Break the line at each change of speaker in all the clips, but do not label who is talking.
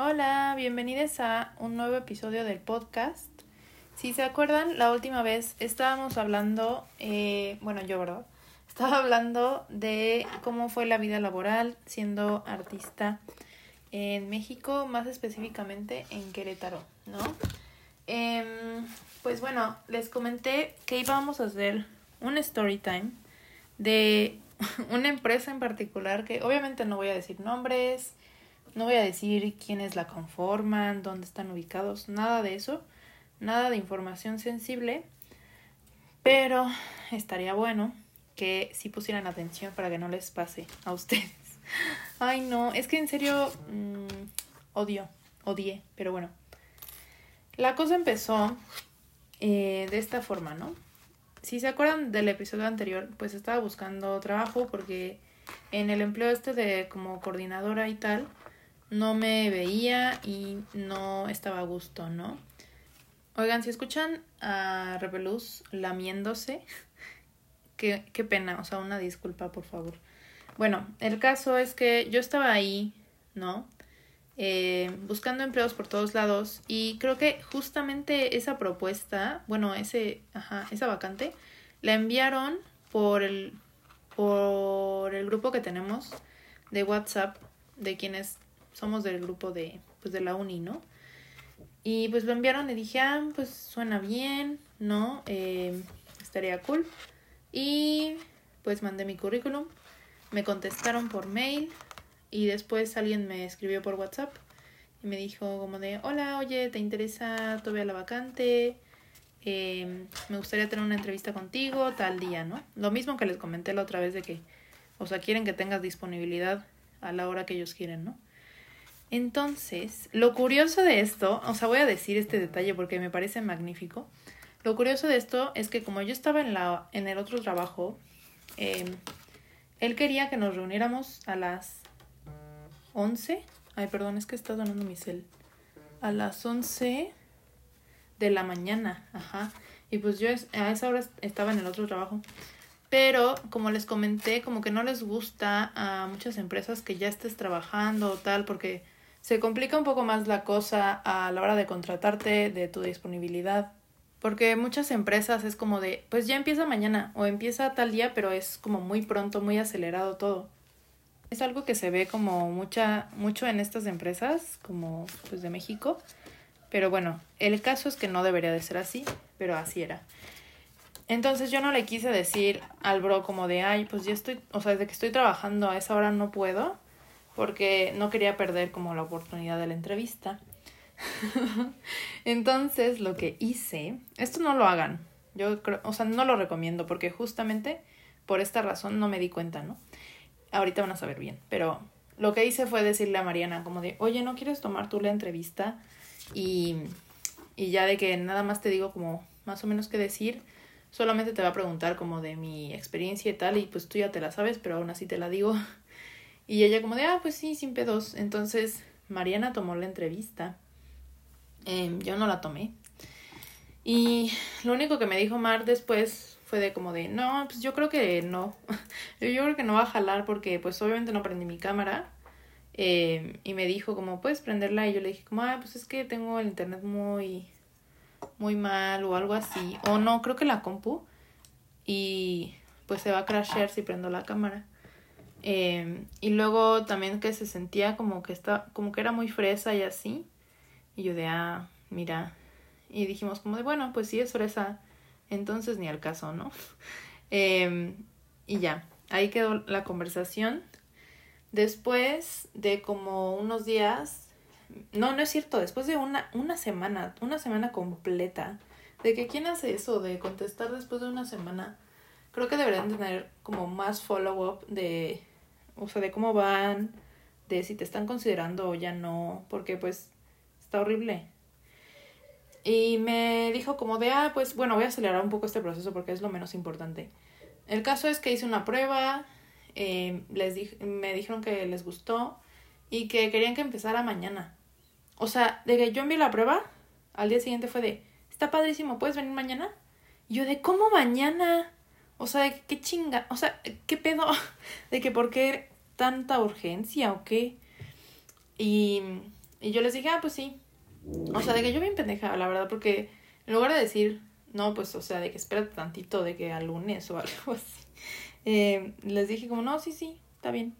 Hola, bienvenidos a un nuevo episodio del podcast. Si se acuerdan, la última vez estábamos hablando, eh, bueno, yo, ¿verdad? Estaba hablando de cómo fue la vida laboral siendo artista en México, más específicamente en Querétaro, ¿no? Em, pues bueno, les comenté que íbamos a hacer un story time de una empresa en particular que obviamente no voy a decir nombres, no voy a decir quiénes la conforman, dónde están ubicados, nada de eso, nada de información sensible, pero estaría bueno que sí pusieran atención para que no les pase a ustedes. Ay, no, es que en serio mm, odio, odié, pero bueno. La cosa empezó eh, de esta forma, ¿no? Si se acuerdan del episodio anterior, pues estaba buscando trabajo porque en el empleo este de como coordinadora y tal, no me veía y no estaba a gusto, ¿no? Oigan, si escuchan a Rebeluz lamiéndose, qué, qué pena, o sea, una disculpa, por favor. Bueno, el caso es que yo estaba ahí, ¿no? Eh, buscando empleos por todos lados y creo que justamente esa propuesta, bueno, ese, ajá, esa vacante, la enviaron por el, por el grupo que tenemos de WhatsApp de quienes somos del grupo de, pues, de la uni, ¿no? Y pues lo enviaron y dije, ah, pues suena bien, ¿no? Eh, estaría cool. Y pues mandé mi currículum, me contestaron por mail y después alguien me escribió por WhatsApp y me dijo como de, hola, oye, ¿te interesa todavía la vacante? Eh, me gustaría tener una entrevista contigo tal día, ¿no? Lo mismo que les comenté la otra vez de que, o sea, quieren que tengas disponibilidad a la hora que ellos quieren, ¿no? Entonces, lo curioso de esto, o sea, voy a decir este detalle porque me parece magnífico. Lo curioso de esto es que como yo estaba en, la, en el otro trabajo, eh, él quería que nos reuniéramos a las 11. Ay, perdón, es que está donando mi cel. A las 11 de la mañana, ajá. Y pues yo a esa hora estaba en el otro trabajo. Pero, como les comenté, como que no les gusta a muchas empresas que ya estés trabajando o tal, porque se complica un poco más la cosa a la hora de contratarte, de tu disponibilidad. Porque muchas empresas es como de, pues ya empieza mañana o empieza tal día, pero es como muy pronto, muy acelerado todo. Es algo que se ve como mucha, mucho en estas empresas, como pues de México. Pero bueno, el caso es que no debería de ser así, pero así era. Entonces yo no le quise decir al bro como de, ay, pues ya estoy, o sea, desde que estoy trabajando a esa hora no puedo porque no quería perder como la oportunidad de la entrevista. Entonces lo que hice, esto no lo hagan, yo creo, o sea, no lo recomiendo porque justamente por esta razón no me di cuenta, ¿no? Ahorita van a saber bien, pero lo que hice fue decirle a Mariana como de, oye, ¿no quieres tomar tú la entrevista? Y, y ya de que nada más te digo como más o menos qué decir, solamente te va a preguntar como de mi experiencia y tal, y pues tú ya te la sabes, pero aún así te la digo. Y ella como de, ah, pues sí, sin pedos. Entonces Mariana tomó la entrevista. Em, yo no la tomé. Y lo único que me dijo Mar después fue de como de, no, pues yo creo que no. yo creo que no va a jalar porque pues obviamente no prendí mi cámara. Em, y me dijo como, ¿puedes prenderla? Y yo le dije como, ah, pues es que tengo el internet muy, muy mal o algo así. O no, creo que la compu. Y pues se va a crashear si prendo la cámara. Eh, y luego también que se sentía como que está, como que era muy fresa y así. Y yo de ah, mira. Y dijimos como de bueno, pues sí es fresa, entonces ni al caso, ¿no? Eh, y ya, ahí quedó la conversación. Después de como unos días, no, no es cierto, después de una, una semana, una semana completa, de que quién hace eso, de contestar después de una semana, creo que deberían tener como más follow-up de o sea, de cómo van, de si te están considerando o ya no, porque pues está horrible. Y me dijo como de, ah, pues bueno, voy a acelerar un poco este proceso porque es lo menos importante. El caso es que hice una prueba, eh, les me dijeron que les gustó y que querían que empezara mañana. O sea, de que yo envié la prueba, al día siguiente fue de, está padrísimo, ¿puedes venir mañana? Y yo de, ¿cómo mañana? O sea, qué chinga, o sea, qué pedo, de que por qué tanta urgencia o qué. Y y yo les dije, ah, pues sí. O sea, de que yo bien pendeja, la verdad, porque en lugar de decir, no, pues, o sea, de que espérate tantito, de que al lunes o algo así, eh, les dije como, no, sí, sí, está bien.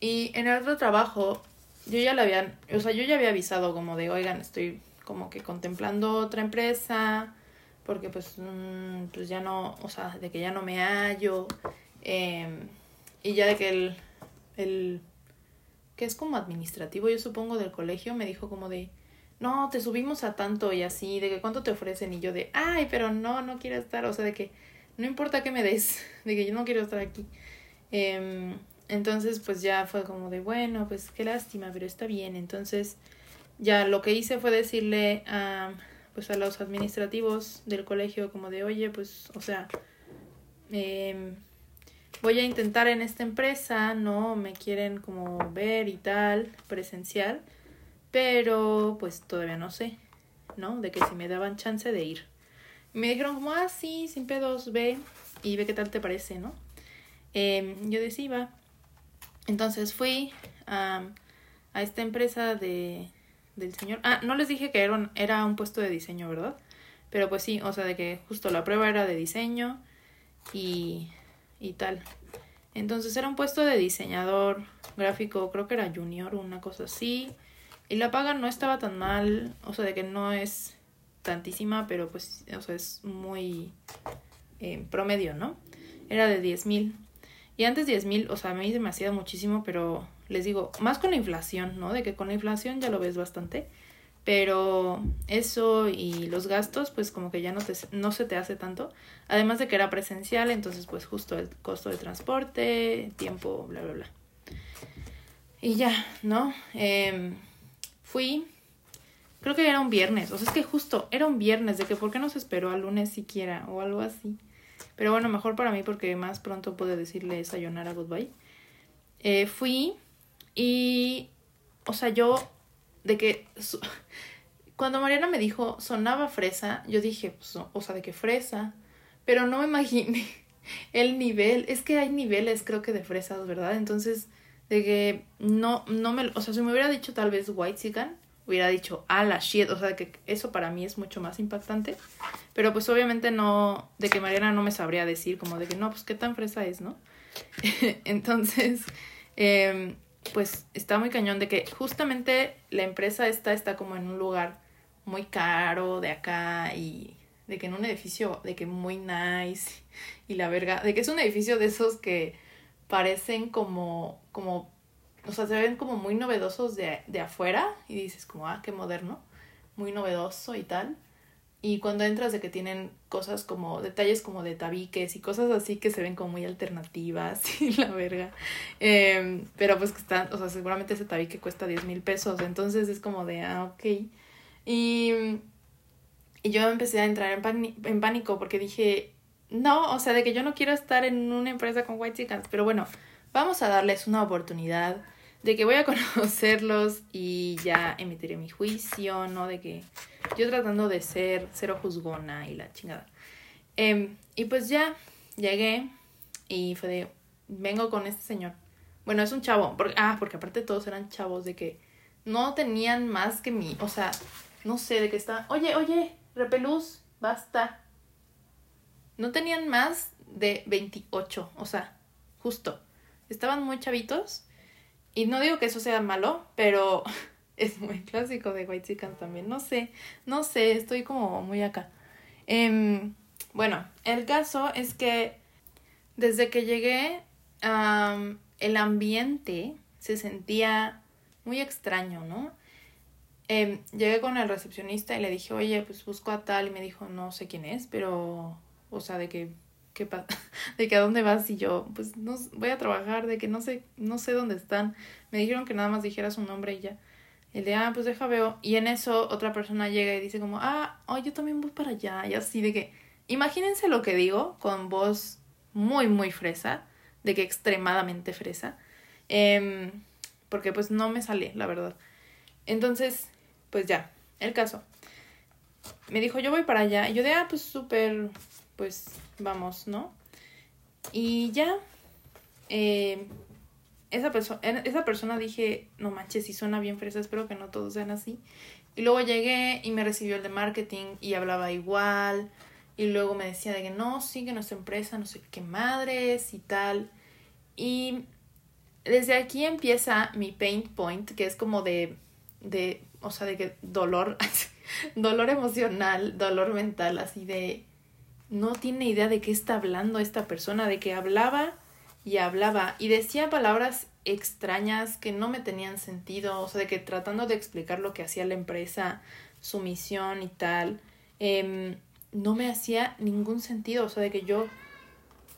Y en el otro trabajo, yo ya le habían, o sea, yo ya había avisado como de, oigan, estoy como que contemplando otra empresa, porque pues, mm, pues ya no, o sea, de que ya no me hallo, eh, y ya de que el, el, que es como administrativo, yo supongo, del colegio, me dijo como de, no, te subimos a tanto y así, de que cuánto te ofrecen, y yo de, ay, pero no, no quiero estar, o sea, de que no importa que me des, de que yo no quiero estar aquí. Eh, entonces, pues ya fue como de, bueno, pues qué lástima, pero está bien. Entonces, ya lo que hice fue decirle a, pues a los administrativos del colegio como de, oye, pues, o sea, eh, voy a intentar en esta empresa, ¿no? Me quieren como ver y tal, presencial, pero pues todavía no sé, ¿no? De que si me daban chance de ir. Me dijeron como, ah, sí, sin pedos, ve y ve qué tal te parece, ¿no? Eh, yo decía, entonces fui a, a esta empresa de, del señor. Ah, no les dije que era un, era un puesto de diseño, ¿verdad? Pero pues sí, o sea, de que justo la prueba era de diseño y, y tal. Entonces era un puesto de diseñador gráfico, creo que era junior, una cosa así. Y la paga no estaba tan mal, o sea, de que no es tantísima, pero pues, o sea, es muy eh, promedio, ¿no? Era de 10 mil. Y antes 10 mil, o sea, a mí se me hacía muchísimo, pero les digo, más con la inflación, ¿no? De que con la inflación ya lo ves bastante. Pero eso y los gastos, pues como que ya no, te, no se te hace tanto. Además de que era presencial, entonces pues justo el costo de transporte, tiempo, bla, bla, bla. Y ya, ¿no? Eh, fui, creo que era un viernes, o sea, es que justo era un viernes, de que por qué no se esperó al lunes siquiera o algo así. Pero bueno, mejor para mí porque más pronto pude decirle sayonara goodbye. Eh, fui y, o sea, yo, de que, cuando Mariana me dijo sonaba fresa, yo dije, pues, o sea, de que fresa, pero no me imaginé el nivel, es que hay niveles creo que de fresas, ¿verdad? Entonces, de que no, no me, o sea, si me hubiera dicho tal vez white chicken, hubiera dicho, ah, la shit, o sea, que eso para mí es mucho más impactante. Pero pues obviamente no, de que Mariana no me sabría decir, como de que no, pues qué tan fresa es, ¿no? Entonces, eh, pues está muy cañón de que justamente la empresa esta está como en un lugar muy caro de acá y de que en un edificio de que muy nice y la verga, de que es un edificio de esos que parecen como, como o sea, se ven como muy novedosos de, de afuera y dices como, ah, qué moderno, muy novedoso y tal. Y cuando entras de que tienen cosas como, detalles como de tabiques y cosas así que se ven como muy alternativas y la verga. Eh, pero pues que están, o sea, seguramente ese tabique cuesta 10 mil pesos, entonces es como de, ah, ok. Y, y yo empecé a entrar en, en pánico porque dije, no, o sea, de que yo no quiero estar en una empresa con white chickens, pero bueno, vamos a darles una oportunidad de que voy a conocerlos y ya emitiré mi juicio, ¿no? De que yo tratando de ser cero juzgona y la chingada. Eh, y pues ya llegué y fue de, vengo con este señor. Bueno, es un chavo, porque, ah, porque aparte todos eran chavos de que no tenían más que mí, o sea, no sé, de que está, oye, oye, repelús, basta. No tenían más de 28, o sea, justo. Estaban muy chavitos y no digo que eso sea malo, pero es muy clásico de White Chicken también. No sé, no sé, estoy como muy acá. Eh, bueno, el caso es que desde que llegué, el ambiente se sentía muy extraño, ¿no? Eh, llegué con el recepcionista y le dije, oye, pues busco a tal, y me dijo, no sé quién es, pero, o sea, de que ¿qué de que a dónde vas y yo, pues no voy a trabajar, de que no sé, no sé dónde están. Me dijeron que nada más dijera su nombre y ya. El de, ah, pues deja veo. Y en eso otra persona llega y dice como, ah, oh, yo también voy para allá. Y así de que, imagínense lo que digo con voz muy, muy fresa, de que extremadamente fresa. Eh, porque pues no me sale, la verdad. Entonces, pues ya, el caso. Me dijo, yo voy para allá. Y yo de, ah, pues súper, pues vamos, ¿no? Y ya, eh, esa, persona esa persona dije, no manches, si suena bien fresa, espero que no todos sean así. Y luego llegué y me recibió el de marketing y hablaba igual. Y luego me decía de que no, sí, que nuestra empresa, no sé qué madres y tal. Y desde aquí empieza mi pain point, que es como de, de o sea, de que dolor, dolor emocional, dolor mental, así de, no tiene idea de qué está hablando esta persona, de que hablaba y hablaba y decía palabras extrañas que no me tenían sentido, o sea, de que tratando de explicar lo que hacía la empresa, su misión y tal, eh, no me hacía ningún sentido, o sea, de que yo,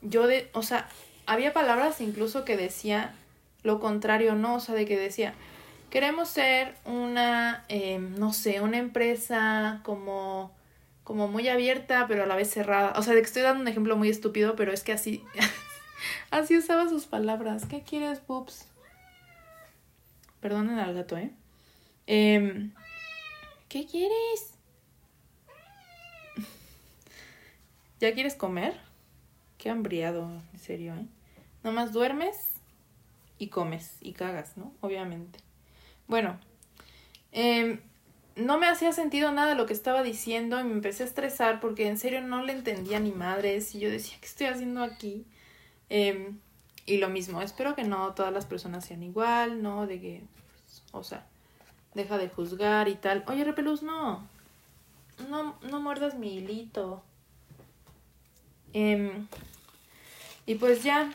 yo de, o sea, había palabras incluso que decía lo contrario, no, o sea, de que decía, queremos ser una, eh, no sé, una empresa como, como muy abierta, pero a la vez cerrada, o sea, que estoy dando un ejemplo muy estúpido, pero es que así, así usaba sus palabras, ¿qué quieres, Boops? Perdonen al gato, ¿eh? eh ¿Qué quieres? ¿Ya quieres comer? Qué hambriado, en serio, ¿eh? Nomás duermes y comes y cagas, ¿no? Obviamente. Bueno, eh, no me hacía sentido nada lo que estaba diciendo y me empecé a estresar porque en serio no le entendía ni madres y yo decía, ¿qué estoy haciendo aquí? Eh, y lo mismo, espero que no todas las personas sean igual, ¿no? De que, pues, o sea, deja de juzgar y tal. Oye, Repeluz, no. No, no muerdas mi hilito. Eh, y pues ya,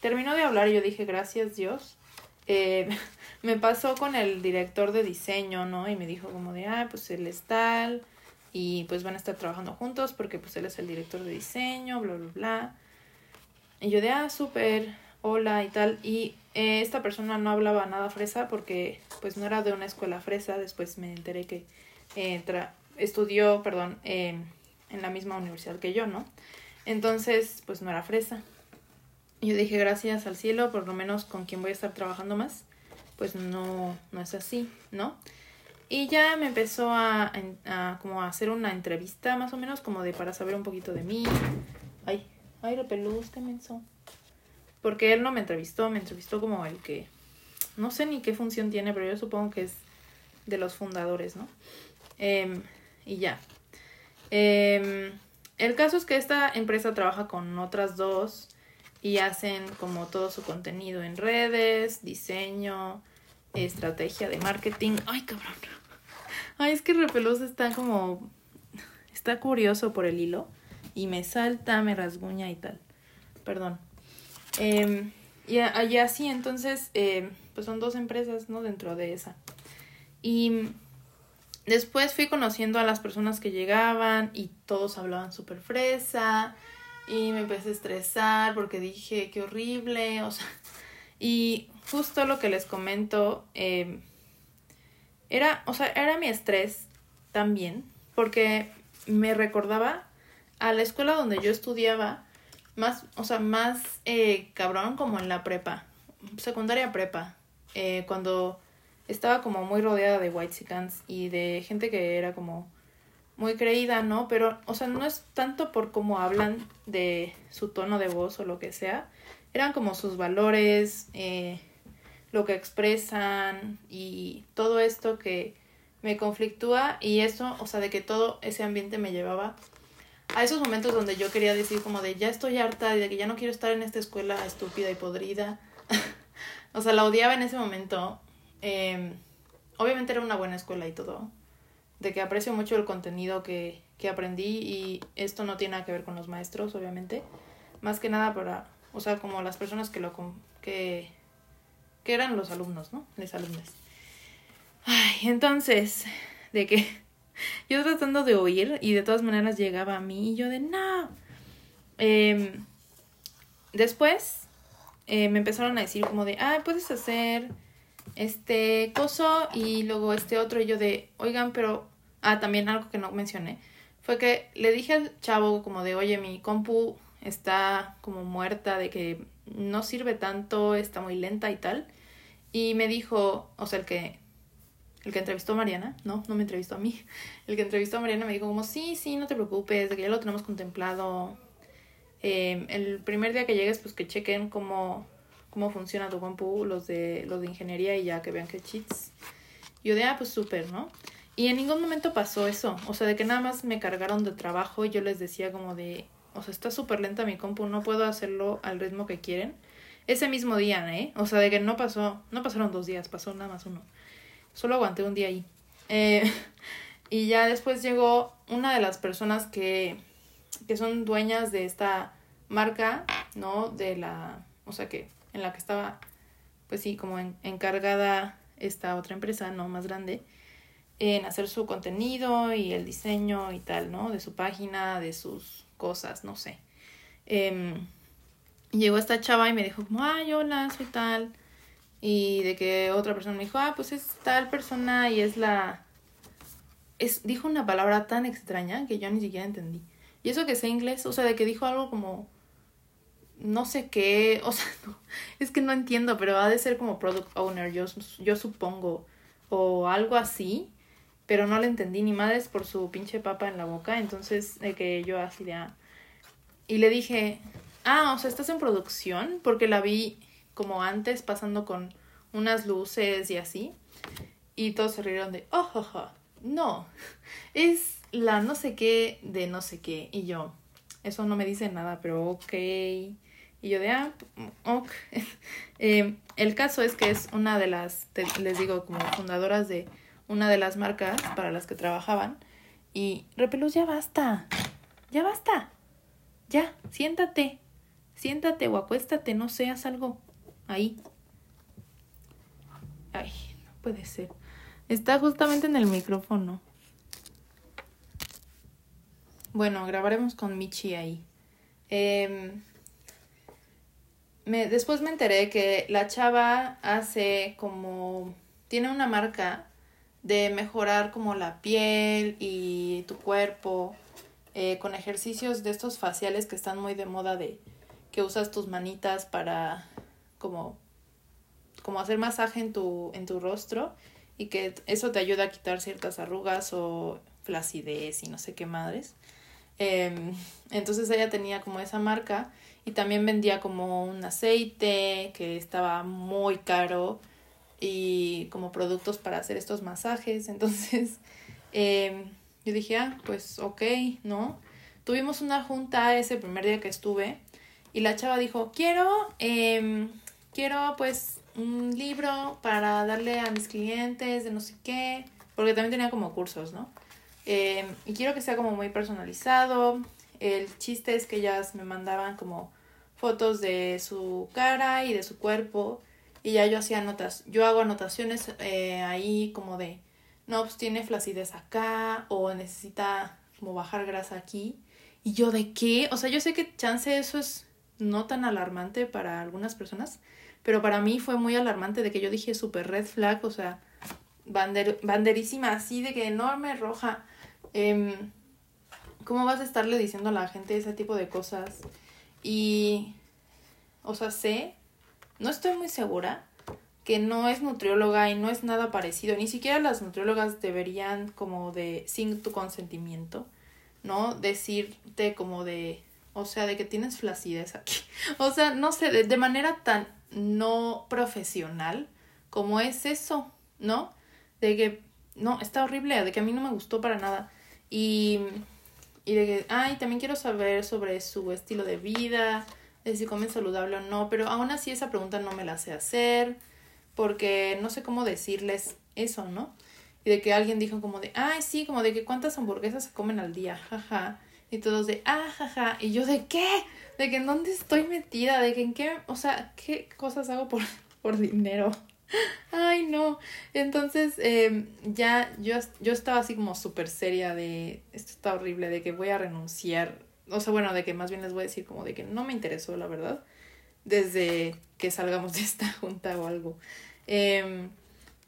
terminó de hablar y yo dije, gracias Dios. Eh, me pasó con el director de diseño, ¿no? Y me dijo como de, ah, pues él es tal y pues van a estar trabajando juntos porque pues él es el director de diseño, bla, bla, bla. Y yo de, ah, súper, hola y tal. Y eh, esta persona no hablaba nada fresa porque pues no era de una escuela fresa. Después me enteré que eh, estudió, perdón, eh, en la misma universidad que yo, ¿no? Entonces, pues no era fresa. Yo dije, gracias al cielo, por lo menos con quien voy a estar trabajando más, pues no, no es así, ¿no? Y ya me empezó a, a, como a hacer una entrevista más o menos como de para saber un poquito de mí. Ay, ay, repelús, qué menso. Porque él no me entrevistó, me entrevistó como el que no sé ni qué función tiene, pero yo supongo que es de los fundadores, ¿no? Eh, y ya. Eh, el caso es que esta empresa trabaja con otras dos y hacen como todo su contenido en redes, diseño, estrategia de marketing. Ay, cabrón. Ay, es que Repelos está como... Está curioso por el hilo y me salta, me rasguña y tal. Perdón. Eh, y, y, así, entonces, eh, pues son dos empresas, ¿no? Dentro de esa. Y Después fui conociendo a las personas que llegaban y todos hablaban súper fresa y me empecé a estresar porque dije qué horrible, o sea, y justo lo que les comento, eh, era, o sea, era mi estrés también porque me recordaba a la escuela donde yo estudiaba, más, o sea, más eh, cabrón como en la prepa, secundaria prepa, eh, cuando estaba como muy rodeada de white y de gente que era como muy creída, ¿no? Pero, o sea, no es tanto por cómo hablan de su tono de voz o lo que sea, eran como sus valores, eh, lo que expresan y todo esto que me conflictúa y eso, o sea, de que todo ese ambiente me llevaba a esos momentos donde yo quería decir como de ya estoy harta y de que ya no quiero estar en esta escuela estúpida y podrida. o sea, la odiaba en ese momento eh, obviamente era una buena escuela y todo. De que aprecio mucho el contenido que, que aprendí y esto no tiene nada que ver con los maestros, obviamente. Más que nada para, o sea, como las personas que lo que, que eran los alumnos, ¿no? Los alumnos. Ay, entonces, de que yo tratando de oír y de todas maneras llegaba a mí y yo de no. Eh, después eh, me empezaron a decir como de, ah, puedes hacer este coso y luego este otro y yo de, oigan, pero, ah, también algo que no mencioné, fue que le dije al chavo como de, oye, mi compu está como muerta, de que no sirve tanto, está muy lenta y tal. Y me dijo, o sea, el que, el que entrevistó a Mariana, no, no me entrevistó a mí, el que entrevistó a Mariana me dijo como, sí, sí, no te preocupes, de que ya lo tenemos contemplado. Eh, el primer día que llegues, pues que chequen cómo cómo funciona tu compu, los de, los de ingeniería y ya que vean que cheats. Yo de, ah, pues súper, ¿no? Y en ningún momento pasó eso, o sea, de que nada más me cargaron de trabajo y yo les decía como de, o sea, está súper lenta mi compu, no puedo hacerlo al ritmo que quieren. Ese mismo día, ¿eh? O sea, de que no pasó, no pasaron dos días, pasó nada más uno. Solo aguanté un día ahí. Eh, y ya después llegó una de las personas que, que son dueñas de esta marca, ¿no? De la, o sea, que en la que estaba, pues sí, como encargada esta otra empresa, ¿no? Más grande en hacer su contenido y el diseño y tal, ¿no? De su página, de sus cosas, no sé. Em, llegó esta chava y me dijo como, ay, hola, soy tal. Y de que otra persona me dijo, ah, pues es tal persona y es la... Es, dijo una palabra tan extraña que yo ni siquiera entendí. Y eso que sé inglés, o sea, de que dijo algo como... No sé qué, o sea, es que no entiendo, pero ha de ser como product owner, yo, yo supongo, o algo así pero no le entendí ni madres por su pinche papa en la boca, entonces de que yo así de... Ah. Y le dije, ah, o sea, estás en producción, porque la vi como antes pasando con unas luces y así, y todos se rieron de, oh, oh, no, es la no sé qué de no sé qué, y yo, eso no me dice nada, pero ok. Y yo de, ah, ok. eh, el caso es que es una de las, les digo, como fundadoras de una de las marcas para las que trabajaban. Y, Repelús, ya basta, ya basta, ya, siéntate, siéntate o acuéstate, no seas algo ahí. Ay, no puede ser. Está justamente en el micrófono. Bueno, grabaremos con Michi ahí. Em, me, después me enteré que la chava hace como... Tiene una marca de mejorar como la piel y tu cuerpo eh, con ejercicios de estos faciales que están muy de moda de que usas tus manitas para como como hacer masaje en tu en tu rostro y que eso te ayuda a quitar ciertas arrugas o flacidez y no sé qué madres. Em, entonces ella tenía como esa marca y también vendía como un aceite que estaba muy caro y como productos para hacer estos masajes. Entonces, em, yo dije, ah, pues ok, ¿no? Tuvimos una junta ese primer día que estuve y la chava dijo, quiero, eh, quiero pues un libro para darle a mis clientes de no sé qué, porque también tenía como cursos, ¿no? Eh, y quiero que sea como muy personalizado. El chiste es que ellas me mandaban como fotos de su cara y de su cuerpo y ya yo hacía notas, yo hago anotaciones eh, ahí como de, no, pues tiene flacidez acá o necesita como bajar grasa aquí. Y yo de qué, o sea, yo sé que chance eso es no tan alarmante para algunas personas, pero para mí fue muy alarmante de que yo dije super red flag, o sea, bander banderísima así de que enorme, roja. Eh, ¿Cómo vas a estarle diciendo a la gente ese tipo de cosas? Y, o sea, sé no estoy muy segura que no es nutrióloga y no es nada parecido. Ni siquiera las nutriólogas deberían como de, sin tu consentimiento, ¿no? Decirte como de, o sea, de que tienes flacidez aquí. O sea, no sé, de, de manera tan no profesional como es eso, ¿no? De que, no, está horrible, de que a mí no me gustó para nada. Y, y de que, ay, también quiero saber sobre su estilo de vida, de si comen saludable o no, pero aún así esa pregunta no me la sé hacer porque no sé cómo decirles eso, ¿no? Y de que alguien dijo como de, ay, sí, como de que cuántas hamburguesas se comen al día, jaja. Y todos de, ah, jaja. Y yo de qué? De que en dónde estoy metida, de que en qué, o sea, qué cosas hago por, por dinero. Ay, no. Entonces, eh, ya yo, yo estaba así como súper seria de, esto está horrible, de que voy a renunciar o sea, bueno, de que más bien les voy a decir como de que no me interesó, la verdad, desde que salgamos de esta junta o algo. Eh,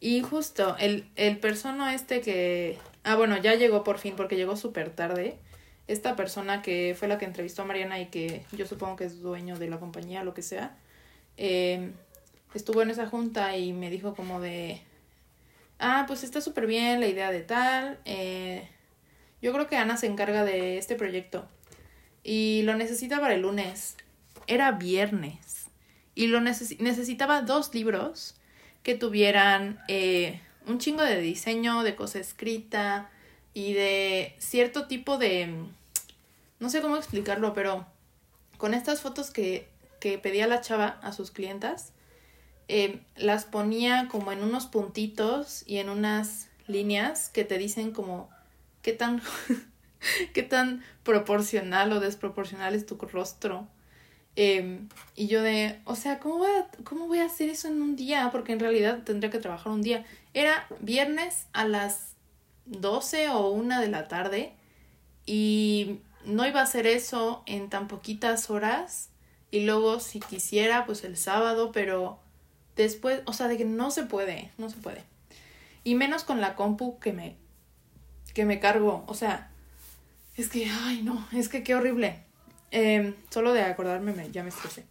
y justo, el, el persona este que... Ah, bueno, ya llegó por fin porque llegó súper tarde. Esta persona que fue la que entrevistó a Mariana y que yo supongo que es dueño de la compañía, lo que sea, eh, estuvo en esa junta y me dijo como de... Ah, pues está súper bien la idea de tal. Eh, yo creo que Ana se encarga de este proyecto y lo necesita para el lunes. Era viernes. y lo necesitaba dos libros que tuvieran eh, un chingo de diseño, de cosa escrita y de cierto tipo de... No sé cómo explicarlo, pero con estas fotos que, que pedía la chava a sus clientas, eh, las ponía como en unos puntitos y en unas líneas que te dicen como qué tan, qué tan proporcional o desproporcional es tu rostro. Em, y yo de, o sea, ¿cómo voy, a, ¿cómo voy a hacer eso en un día? Porque en realidad tendría que trabajar un día. Era viernes a las 12 o 1 de la tarde y no iba a hacer eso en tan poquitas horas y luego si quisiera pues el sábado, pero después, o sea, de que no se puede, no se puede. Y menos con la compu que me que me cargo, o sea, es que ay, no, es que qué horrible. Em, solo de acordarme me, ya me estresé.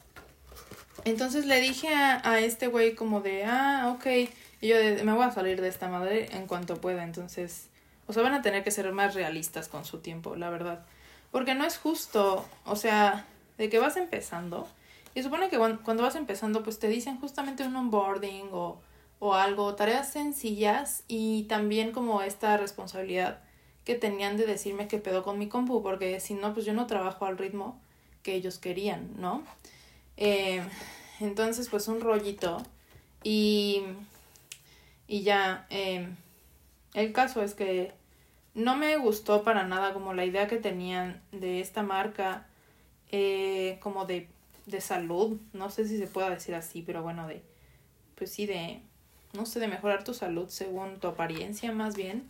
Entonces le dije a, a este güey como de, "Ah, ok." Y yo me voy a salir de esta madre en cuanto pueda, entonces, o sea, van a tener que ser más realistas con su tiempo, la verdad. Porque no es justo, o sea, de que vas empezando. Y supone que cuando vas empezando, pues te dicen justamente un onboarding o, o algo, tareas sencillas y también como esta responsabilidad que tenían de decirme qué pedo con mi compu, porque si no, pues yo no trabajo al ritmo que ellos querían, ¿no? Eh, entonces, pues un rollito. Y, y ya, eh, el caso es que no me gustó para nada como la idea que tenían de esta marca eh, como de, de salud, no sé si se pueda decir así, pero bueno, de, pues sí, de, no sé, de mejorar tu salud según tu apariencia más bien,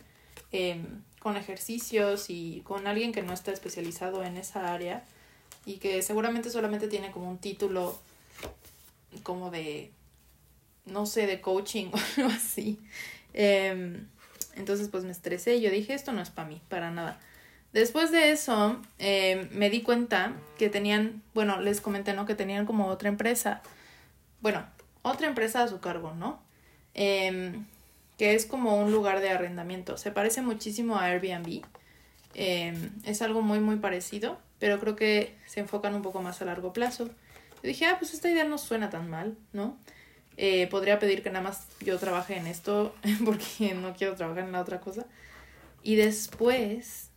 eh, con ejercicios y con alguien que no está especializado en esa área y que seguramente solamente tiene como un título como de, no sé, de coaching o algo así. Eh, entonces pues me estresé y yo dije, esto no es para mí, para nada. Después de eso, eh, me di cuenta que tenían, bueno, les comenté, ¿no? Que tenían como otra empresa, bueno, otra empresa a su cargo, ¿no? Eh, que es como un lugar de arrendamiento. Se parece muchísimo a Airbnb. Eh, es algo muy, muy parecido, pero creo que se enfocan un poco más a largo plazo. Yo dije, ah, pues esta idea no suena tan mal, ¿no? Eh, podría pedir que nada más yo trabaje en esto porque no quiero trabajar en la otra cosa. Y después,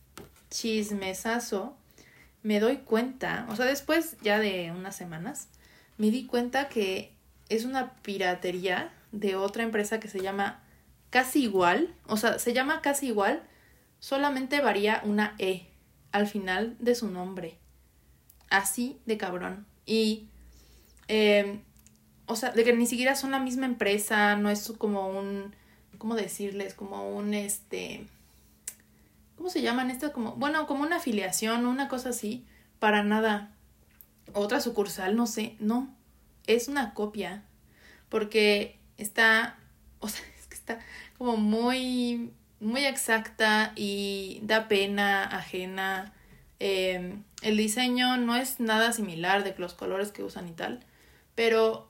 chismesazo, me doy cuenta, o sea, después ya de unas semanas, me di cuenta que es una piratería de otra empresa que se llama Casi Igual, o sea, se llama Casi Igual, solamente varía una E al final de su nombre. Así de cabrón. Y eh, o sea, de que ni siquiera son la misma empresa, no es como un, ¿cómo decirles? Como un, este, ¿cómo se llaman estas? Como, bueno, como una afiliación, una cosa así, para nada. Otra sucursal, no sé, no, es una copia, porque está, o sea, está como muy, muy exacta y da pena ajena. Eh, el diseño no es nada similar de los colores que usan y tal, pero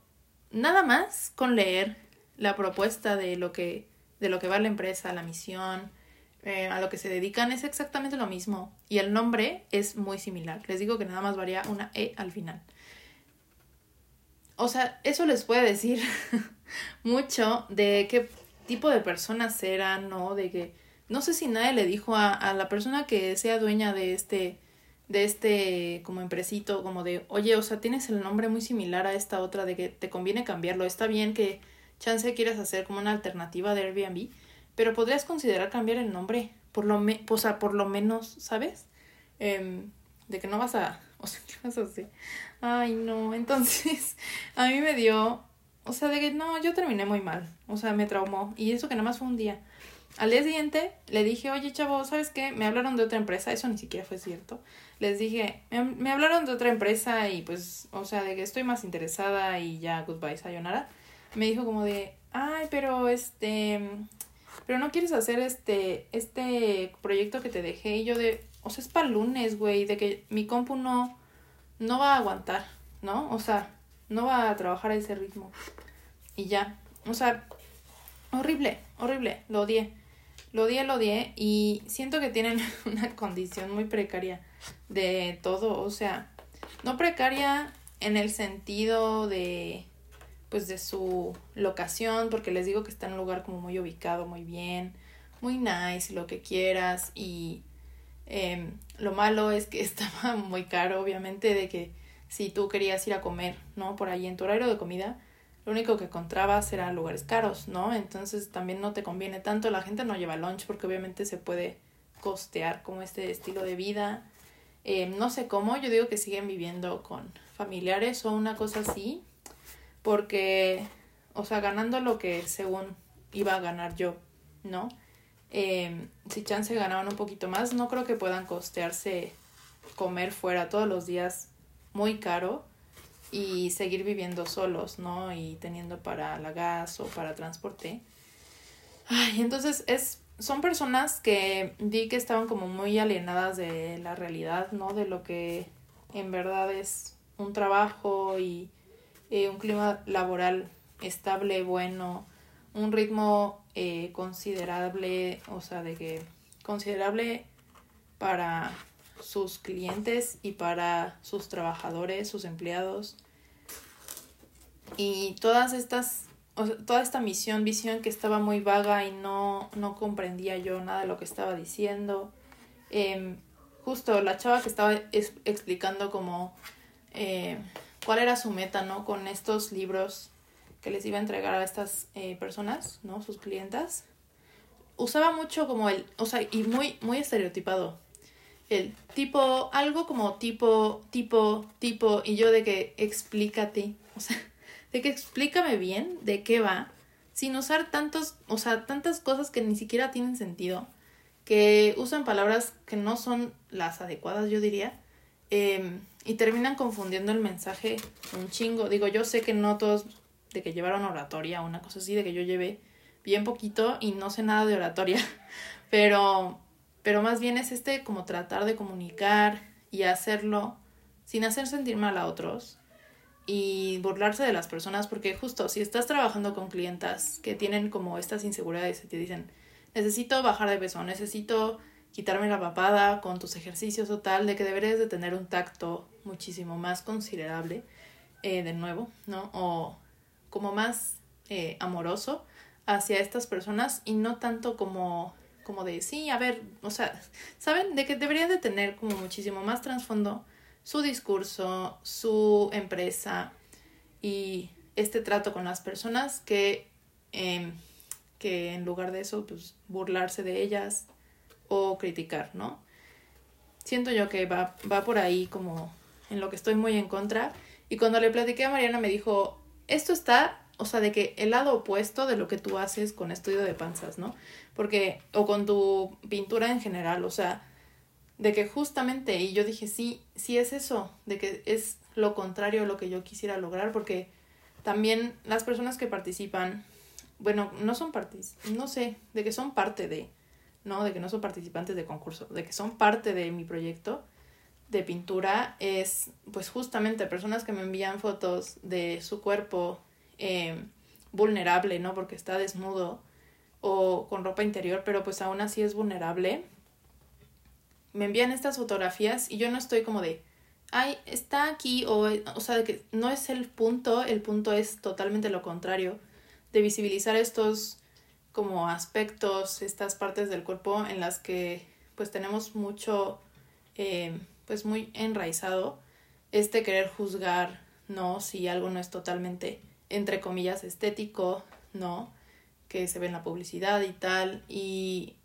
nada más con leer la propuesta de lo que, de lo que va la empresa, la misión, eh, a lo que se dedican, es exactamente lo mismo. Y el nombre es muy similar. Les digo que nada más varía una E al final. O sea, eso les puede decir mucho de qué tipo de personas eran, ¿no? De que no sé si nadie le dijo a, a la persona que sea dueña de este de este como empresito, como de, oye, o sea, tienes el nombre muy similar a esta otra, de que te conviene cambiarlo. Está bien que chance quieras hacer como una alternativa de Airbnb, pero podrías considerar cambiar el nombre, por lo, me o sea, por lo menos, ¿sabes? Eh, de que no vas a, o sea, ¿qué vas a hacer? Ay, no, entonces a mí me dio, o sea, de que no, yo terminé muy mal, o sea, me traumó, y eso que nada más fue un día. Al día siguiente le dije, oye chavo, ¿sabes qué? Me hablaron de otra empresa, eso ni siquiera fue cierto. Les dije, me, hablaron de otra empresa y pues, o sea, de que estoy más interesada y ya, goodbye, sayonara. Me dijo como de, ay, pero este, pero no quieres hacer este, este proyecto que te dejé y yo de, o sea, es para lunes, güey, de que mi compu no, no va a aguantar, ¿no? O sea, no va a trabajar a ese ritmo. Y ya, o sea, horrible, horrible, lo odié. Lo odié, lo odié. Y siento que tienen una condición muy precaria de todo, o sea, no precaria en el sentido de pues de su locación, porque les digo que está en un lugar como muy ubicado, muy bien, muy nice, lo que quieras, y em, lo malo es que estaba muy caro, obviamente, de que si tú querías ir a comer, ¿no? Por ahí en tu horario de comida, lo único que encontrabas eran lugares caros, ¿no? Entonces también no te conviene tanto, la gente no lleva lunch porque obviamente se puede costear como este estilo de vida. Em, no sé cómo, yo digo que siguen viviendo con familiares o una cosa así, porque, o sea, ganando lo que según iba a ganar yo, ¿no? Eh, si chance ganaban un poquito más, no creo que puedan costearse comer fuera todos los días muy caro y seguir viviendo solos, ¿no? Y teniendo para la gas o para transporte. Ay, entonces es, son personas que di que estaban como muy alienadas de la realidad, ¿no? De lo que en verdad es un trabajo y eh, un clima laboral estable, bueno, un ritmo eh, considerable, o sea, de que considerable para sus clientes y para sus trabajadores, sus empleados. Y todas estas, o sea, toda esta misión, visión que estaba muy vaga y no, no comprendía yo nada de lo que estaba diciendo. Em, justo la chava que estaba explicando como eh, cuál era su meta, ¿no? Con estos libros que les iba a entregar a estas eh, personas, ¿no? Sus clientas. Usaba mucho como el, o sea, y muy, muy estereotipado. El tipo, algo como tipo, tipo, tipo, y yo de que explícate, o sea, de que explícame bien de qué va, sin usar tantos, o sea, tantas cosas que ni siquiera tienen sentido, que usan palabras que no son las adecuadas, yo diría. Eh, y terminan confundiendo el mensaje un chingo. Digo, yo sé que no todos de que llevaron oratoria o una cosa así, de que yo llevé bien poquito y no sé nada de oratoria, pero, pero más bien es este como tratar de comunicar y hacerlo sin hacer sentir mal a otros y burlarse de las personas, porque justo si estás trabajando con clientas que tienen como estas inseguridades y te dicen, necesito bajar de peso, necesito quitarme la papada con tus ejercicios o tal, de que deberías de tener un tacto muchísimo más considerable, eh, de nuevo, ¿no? O como más eh, amoroso hacia estas personas y no tanto como, como de, sí, a ver, o sea, ¿saben? De que deberían de tener como muchísimo más trasfondo su discurso, su empresa y este trato con las personas que, em, que en lugar de eso, pues burlarse de ellas, o criticar, ¿no? Siento yo que va, va por ahí como en lo que estoy muy en contra. Y cuando le platiqué a Mariana me dijo, esto está, o sea, de que el lado opuesto de lo que tú haces con estudio de panzas, ¿no? Porque, o con tu pintura en general, o sea, de que justamente, y yo dije, sí, sí es eso, de que es lo contrario a lo que yo quisiera lograr, porque también las personas que participan, bueno, no son partes, no sé, de que son parte de, ¿no? De que no son participantes de concurso, de que son parte de mi proyecto de pintura, es pues justamente personas que me envían fotos de su cuerpo eh, vulnerable, ¿no? Porque está desnudo o con ropa interior, pero pues aún así es vulnerable. Me envían estas fotografías y yo no estoy como de, ay, está aquí, o, o sea, de que no es el punto, el punto es totalmente lo contrario, de visibilizar estos como aspectos, estas partes del cuerpo en las que pues tenemos mucho, eh, pues muy enraizado este querer juzgar, ¿no? Si algo no es totalmente, entre comillas, estético, ¿no? Que se ve en la publicidad y tal. Y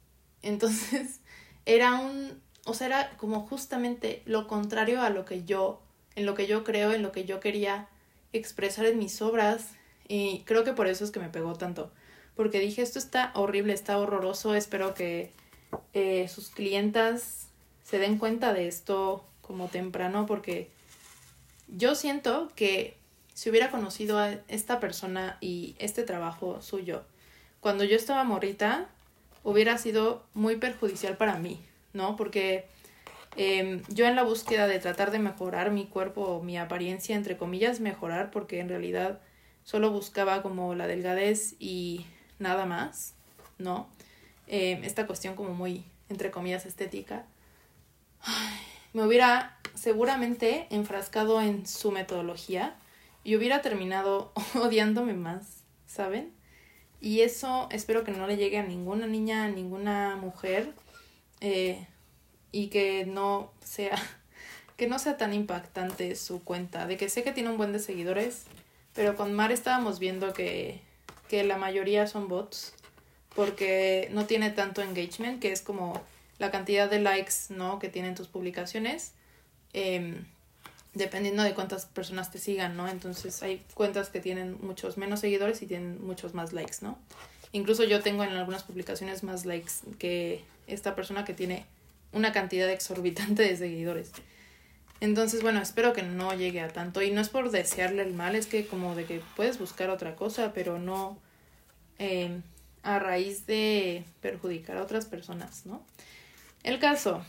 entonces era un, o sea, era como justamente lo contrario a lo que yo, en lo que yo creo, en lo que yo quería expresar en mis obras. Y creo que por eso es que me pegó tanto porque dije, esto está horrible, está horroroso, espero que eh, sus clientas se den cuenta de esto como temprano, porque yo siento que si hubiera conocido a esta persona y este trabajo suyo cuando yo estaba morrita, hubiera sido muy perjudicial para mí, ¿no? Porque em, yo en la búsqueda de tratar de mejorar mi cuerpo, mi apariencia, entre comillas, mejorar, porque en realidad solo buscaba como la delgadez y nada más, ¿no? Eh, esta cuestión como muy, entre comillas, estética. me hubiera seguramente enfrascado en su metodología y hubiera terminado odiándome más, ¿saben? Y eso espero que no le llegue a ninguna niña, a ninguna mujer eh, y que no sea que no sea tan impactante su cuenta, de que sé que tiene un buen de seguidores, pero con Mar estábamos viendo que, que la mayoría son bots porque no tiene tanto engagement, que es como la cantidad de likes ¿no? que tienen tus publicaciones, em, dependiendo de cuántas personas te sigan, ¿no? Entonces hay cuentas que tienen muchos menos seguidores y tienen muchos más likes, ¿no? Incluso yo tengo en algunas publicaciones más likes que esta persona que tiene una cantidad exorbitante de seguidores. Entonces, bueno, espero que no llegue a tanto. Y no es por desearle el mal, es que como de que puedes buscar otra cosa, pero no em, a raíz de perjudicar a otras personas, ¿no? El caso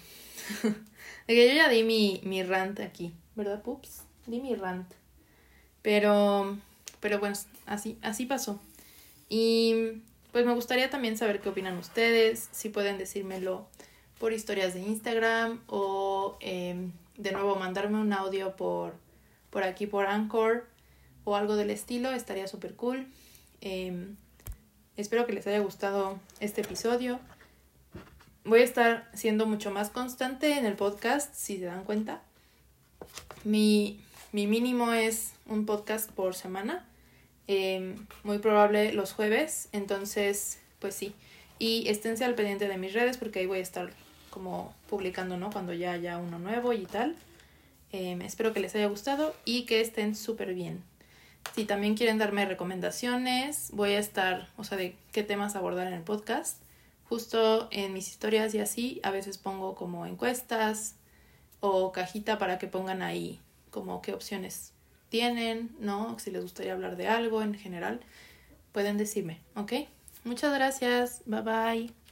de que yo ya di mi, mi rant aquí, ¿verdad, pups? Di mi rant. Pero, pero bueno, así, así pasó. Y pues me gustaría también saber qué opinan ustedes, si pueden decírmelo por historias de Instagram o em, de nuevo mandarme un audio por, por aquí, por Anchor o algo del estilo, estaría súper cool. Em, espero que les haya gustado este episodio voy a estar siendo mucho más constante en el podcast, si se dan cuenta. Mi, mínimo es un podcast por semana, em, muy probable los jueves, entonces, pues sí. Y esténse al pendiente de mis redes porque ahí voy a estar como publicando, ¿no? Cuando ya haya uno nuevo y tal. Em, espero que les haya gustado y que estén súper bien. Si también quieren darme recomendaciones, voy a estar, o sea, de qué temas abordar en el podcast justo en mis historias y así, a veces pongo como encuestas o cajita para que pongan ahí como qué opciones tienen, ¿no? Si les gustaría hablar de algo en general, pueden decirme, ¿ok? Muchas gracias, bye bye.